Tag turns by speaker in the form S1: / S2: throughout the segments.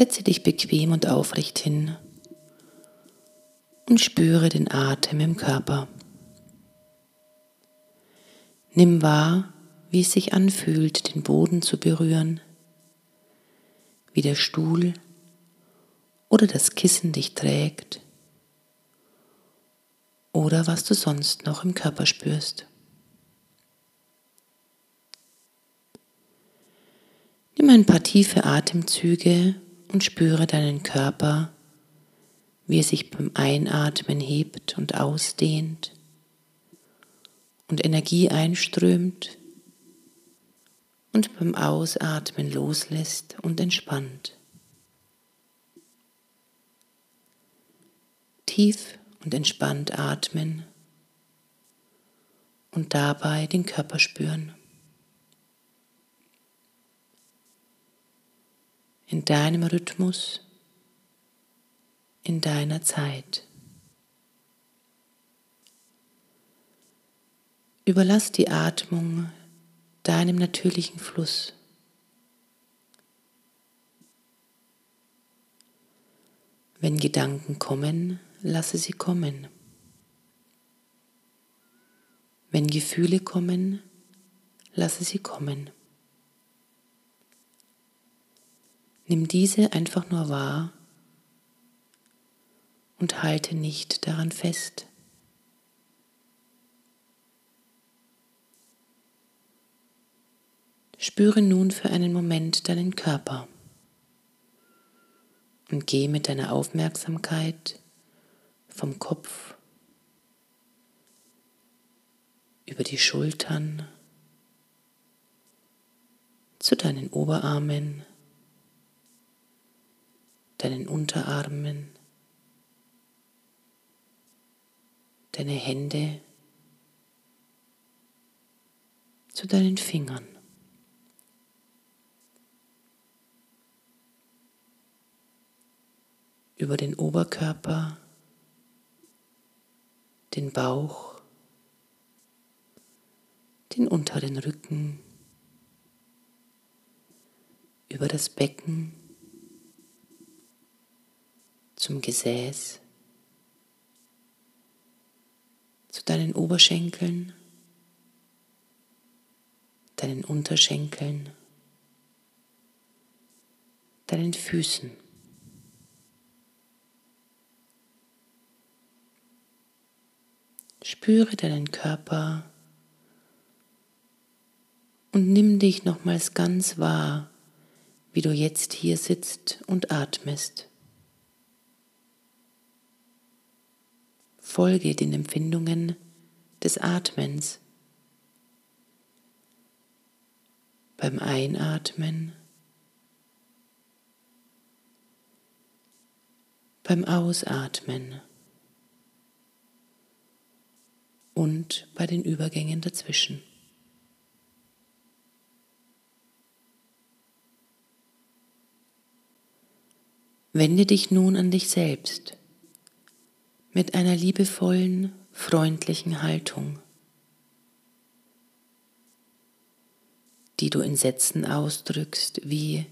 S1: Setze dich bequem und aufrecht hin und spüre den Atem im Körper. Nimm wahr, wie es sich anfühlt, den Boden zu berühren, wie der Stuhl oder das Kissen dich trägt oder was du sonst noch im Körper spürst. Nimm ein paar tiefe Atemzüge und spüre deinen Körper, wie er sich beim Einatmen hebt und ausdehnt und Energie einströmt und beim Ausatmen loslässt und entspannt. Tief und entspannt atmen und dabei den Körper spüren. In deinem Rhythmus, in deiner Zeit. Überlass die Atmung deinem natürlichen Fluss. Wenn Gedanken kommen, lasse sie kommen. Wenn Gefühle kommen, lasse sie kommen. Nimm diese einfach nur wahr und halte nicht daran fest. Spüre nun für einen Moment deinen Körper und geh mit deiner Aufmerksamkeit vom Kopf über die Schultern zu deinen Oberarmen, deinen Unterarmen, deine Hände zu deinen Fingern. Über den Oberkörper den Bauch, den unteren Rücken, über das Becken zum Gesäß, zu deinen Oberschenkeln, deinen Unterschenkeln, deinen Füßen. Spüre deinen Körper und nimm dich nochmals ganz wahr, wie du jetzt hier sitzt und atmest. Folge den Empfindungen des Atmens. Beim Einatmen, beim Ausatmen. und bei den Übergängen dazwischen. Wende dich nun an dich selbst mit einer liebevollen, freundlichen Haltung, die du in Sätzen ausdrückst wie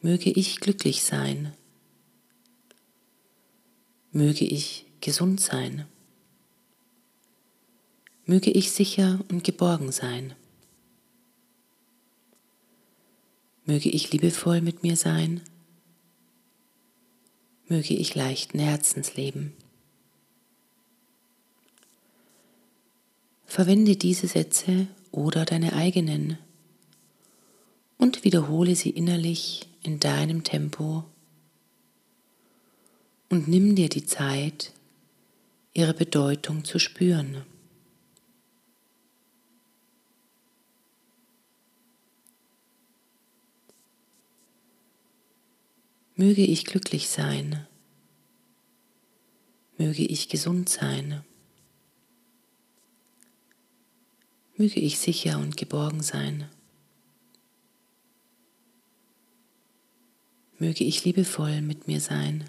S1: möge ich glücklich sein, möge ich gesund sein. Möge ich sicher und geborgen sein. Möge ich liebevoll mit mir sein. Möge ich leichten Herzens leben. Verwende diese Sätze oder deine eigenen und wiederhole sie innerlich in deinem Tempo und nimm dir die Zeit, ihre Bedeutung zu spüren. Möge ich glücklich sein. Möge ich gesund sein. Möge ich sicher und geborgen sein. Möge ich liebevoll mit mir sein.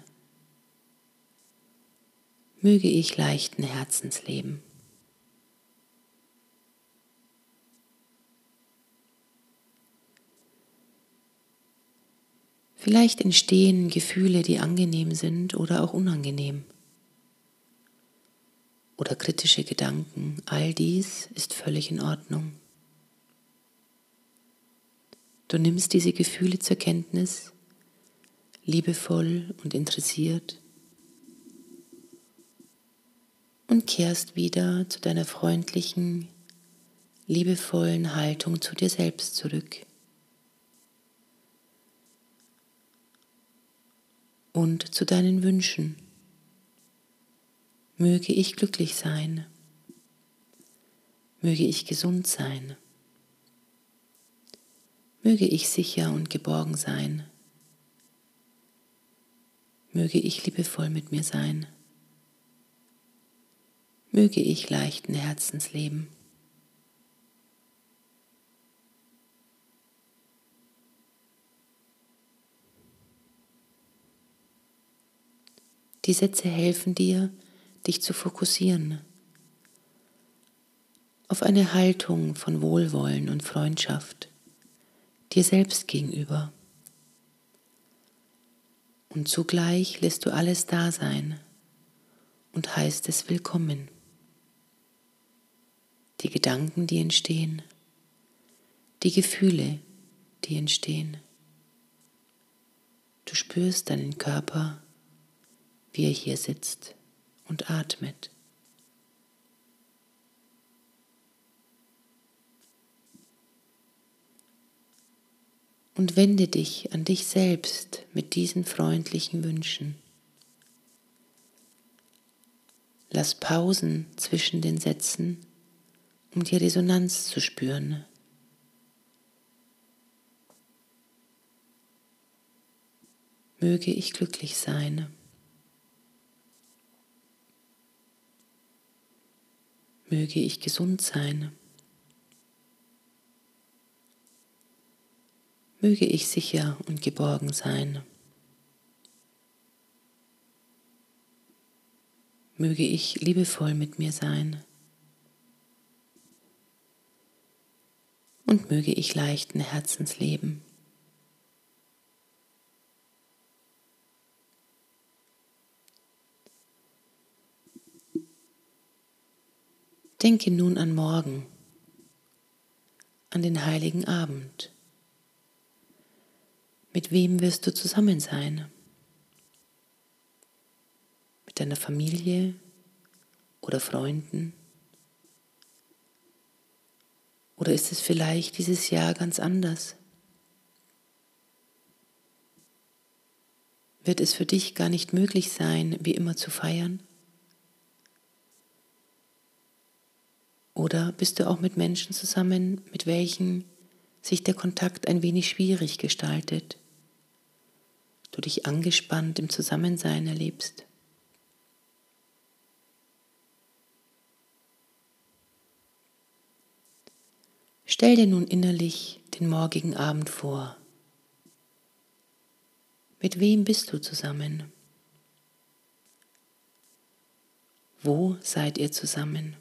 S1: Möge ich leichten Herzens leben. Vielleicht entstehen Gefühle, die angenehm sind oder auch unangenehm. Oder kritische Gedanken. All dies ist völlig in Ordnung. Du nimmst diese Gefühle zur Kenntnis, liebevoll und interessiert, und kehrst wieder zu deiner freundlichen, liebevollen Haltung zu dir selbst zurück. und zu deinen Wünschen. Möge ich glücklich sein. Möge ich gesund sein. Möge ich sicher und geborgen sein. Möge ich liebevoll mit mir sein. Möge ich leichten Herzens leben. Die Sätze helfen dir, dich zu fokussieren auf eine Haltung von Wohlwollen und Freundschaft dir selbst gegenüber. Und zugleich lässt du alles da sein und heißt es willkommen. Die Gedanken, die entstehen, die Gefühle, die entstehen. Du spürst deinen Körper wie er hier sitzt und atmet. Und wende dich an dich selbst mit diesen freundlichen Wünschen. Lass Pausen zwischen den Sätzen, um die Resonanz zu spüren. Möge ich glücklich sein. Möge ich gesund sein. Möge ich sicher und geborgen sein. Möge ich liebevoll mit mir sein. Und möge ich leichten Herzens leben. Denke nun an morgen, an den heiligen Abend. Mit wem wirst du zusammen sein? Mit deiner Familie oder Freunden? Oder ist es vielleicht dieses Jahr ganz anders? Wird es für dich gar nicht möglich sein, wie immer zu feiern? Oder bist du auch mit Menschen zusammen, mit welchen sich der Kontakt ein wenig schwierig gestaltet? Du dich angespannt im Zusammensein erlebst? Stell dir nun innerlich den morgigen Abend vor. Mit wem bist du zusammen? Wo seid ihr zusammen?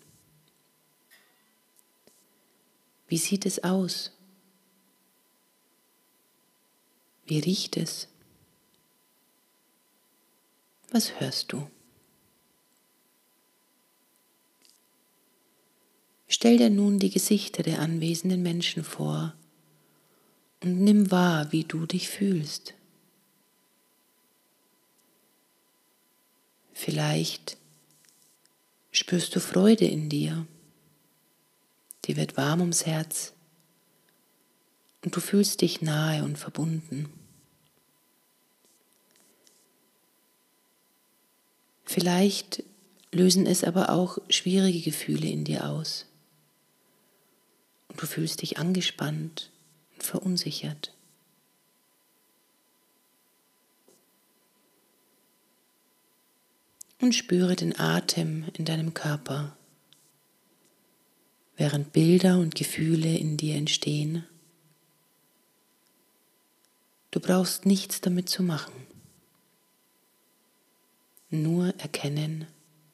S1: Wie sieht es aus? Wie riecht es? Was hörst du? Stell dir nun die Gesichter der anwesenden Menschen vor und nimm wahr, wie du dich fühlst. Vielleicht spürst du Freude in dir dir wird warm ums Herz und du fühlst dich nahe und verbunden. Vielleicht lösen es aber auch schwierige Gefühle in dir aus und du fühlst dich angespannt und verunsichert. Und spüre den Atem in deinem Körper während Bilder und Gefühle in dir entstehen. Du brauchst nichts damit zu machen. Nur erkennen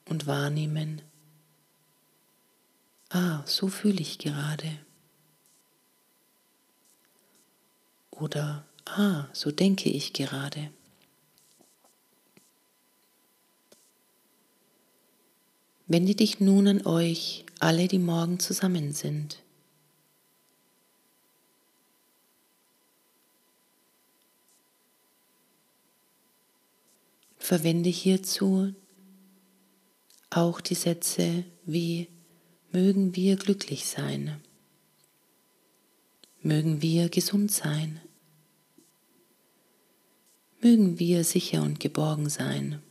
S1: und wahrnehmen. Ah, so fühle ich gerade. Oder, ah, so denke ich gerade. Wende dich nun an euch, alle, die morgen zusammen sind. Verwende hierzu auch die Sätze wie mögen wir glücklich sein, mögen wir gesund sein, mögen wir sicher und geborgen sein,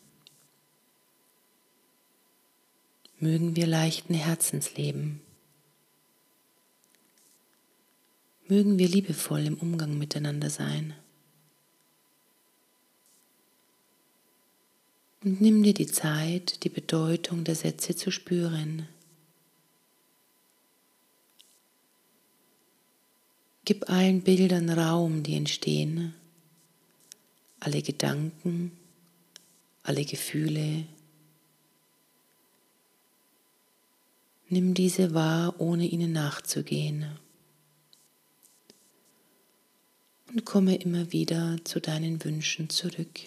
S1: mögen wir leichten Herzens leben, mögen wir liebevoll im Umgang miteinander sein. Und nimm dir die Zeit, die Bedeutung der Sätze zu spüren. Gib allen Bildern Raum, die entstehen, alle Gedanken, alle Gefühle. Nimm diese wahr, ohne ihnen nachzugehen. Und komme immer wieder zu deinen Wünschen zurück.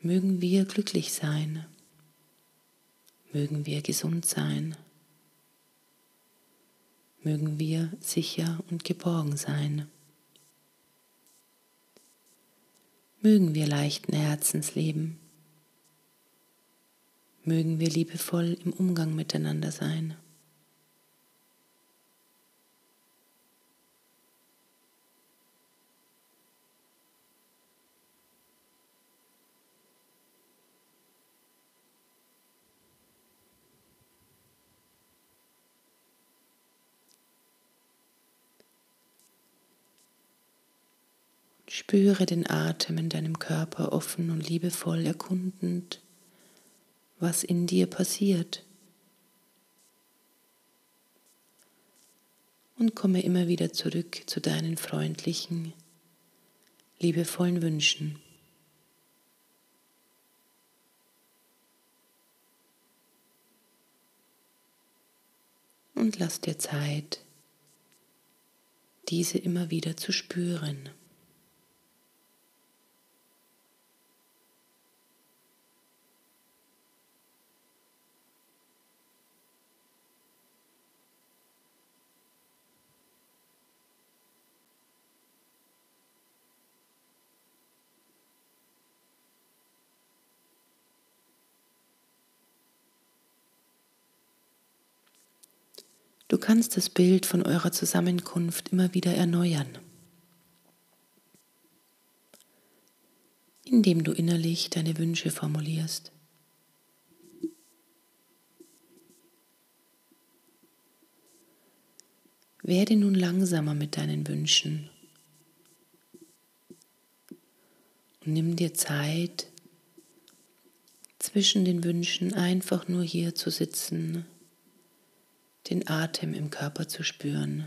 S1: Mögen wir glücklich sein. Mögen wir gesund sein. Mögen wir sicher und geborgen sein. Mögen wir leichten Herzens leben. Mögen wir liebevoll im Umgang miteinander sein. Spüre den Atem in deinem Körper offen und liebevoll erkundend, was in dir passiert. Und komme immer wieder zurück zu deinen freundlichen, liebevollen Wünschen. Und lass dir Zeit, diese immer wieder zu spüren. Du kannst das Bild von eurer Zusammenkunft immer wieder erneuern, indem du innerlich deine Wünsche formulierst. Werde nun langsamer mit deinen Wünschen. Und nimm dir Zeit, zwischen den Wünschen einfach nur hier zu sitzen den Atem im Körper zu spüren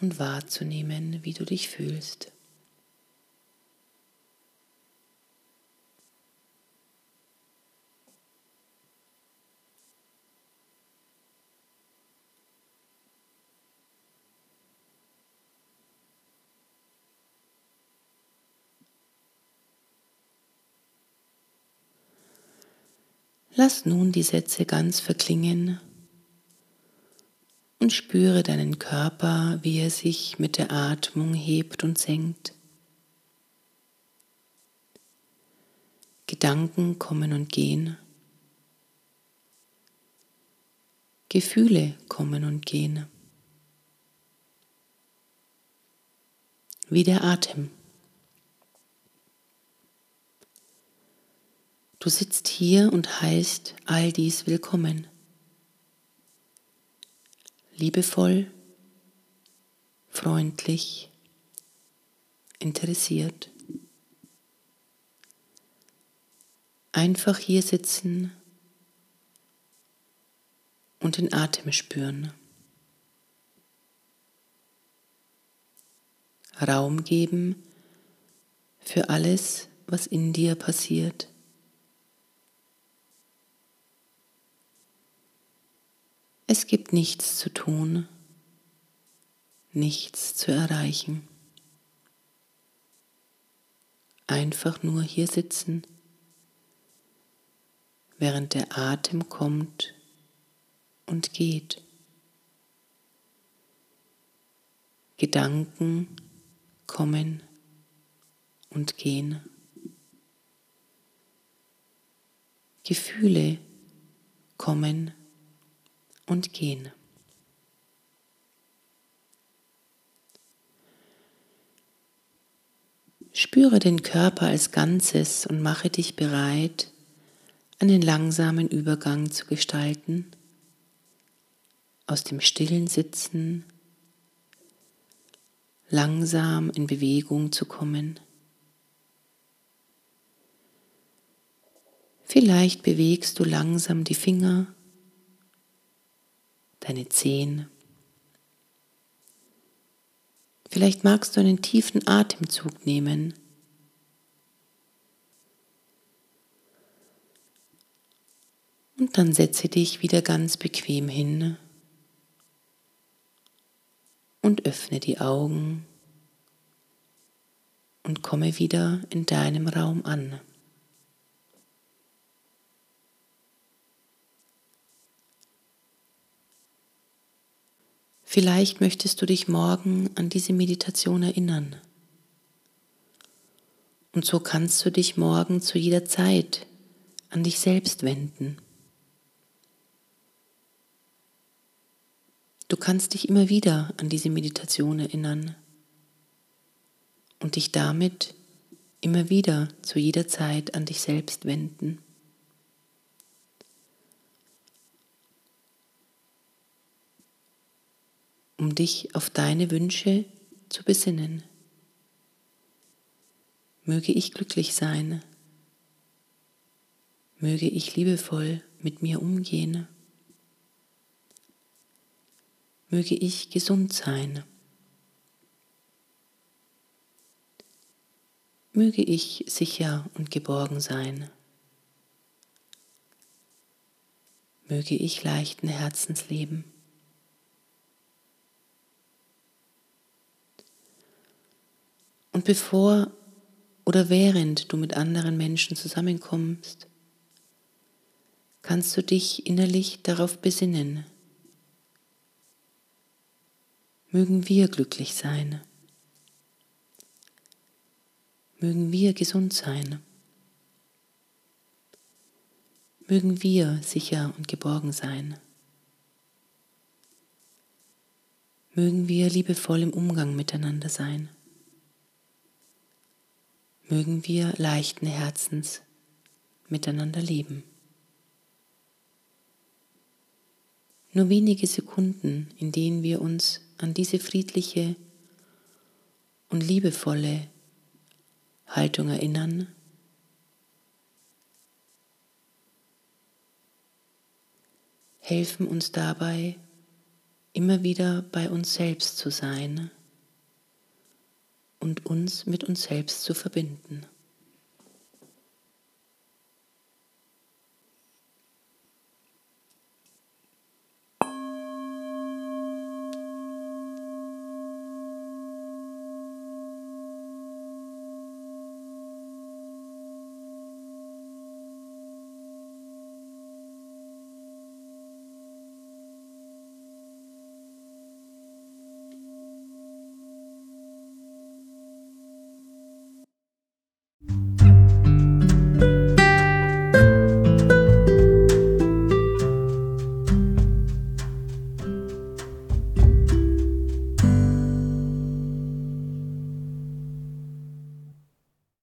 S1: und wahrzunehmen, wie du dich fühlst. Lass nun die Sätze ganz verklingen und spüre deinen Körper, wie er sich mit der Atmung hebt und senkt. Gedanken kommen und gehen. Gefühle kommen und gehen. Wie der Atem. Du sitzt hier und heißt all dies willkommen liebevoll, freundlich, interessiert. Einfach hier sitzen und den Atem spüren. Raum geben für alles, was in dir passiert. Es gibt nichts zu tun, nichts zu erreichen. Einfach nur hier sitzen, während der Atem kommt und geht. Gedanken kommen und gehen. Gefühle kommen und gehen. Spüre den Körper als Ganzes und mache dich bereit, einen langsamen Übergang zu gestalten, aus dem stillen Sitzen langsam in Bewegung zu kommen. Vielleicht bewegst du langsam die Finger, deine Zehen. Vielleicht magst du einen tiefen Atemzug nehmen. Und dann setze dich wieder ganz bequem hin und öffne die Augen und komme wieder in deinem Raum an. Vielleicht möchtest du dich morgen an diese Meditation erinnern. Und so kannst du dich morgen zu jeder Zeit an dich selbst wenden. Du kannst dich immer wieder an diese Meditation erinnern und dich damit immer wieder zu jeder Zeit an dich selbst wenden. Um dich auf deine Wünsche zu besinnen. Möge ich glücklich sein. Möge ich liebevoll mit mir umgehen. Möge ich gesund sein. Möge ich sicher und geborgen sein. Möge ich leichten Herzens leben. Und bevor oder während du mit anderen Menschen zusammenkommst, kannst du dich innerlich darauf besinnen. Mögen wir glücklich sein. Mögen wir gesund sein. Mögen wir sicher und geborgen sein. Mögen wir liebevoll im Umgang miteinander sein mögen wir leichten Herzens miteinander leben. Nur wenige Sekunden, in denen wir uns an diese friedliche und liebevolle Haltung erinnern, helfen uns dabei, immer wieder bei uns selbst zu sein und uns mit uns selbst zu verbinden.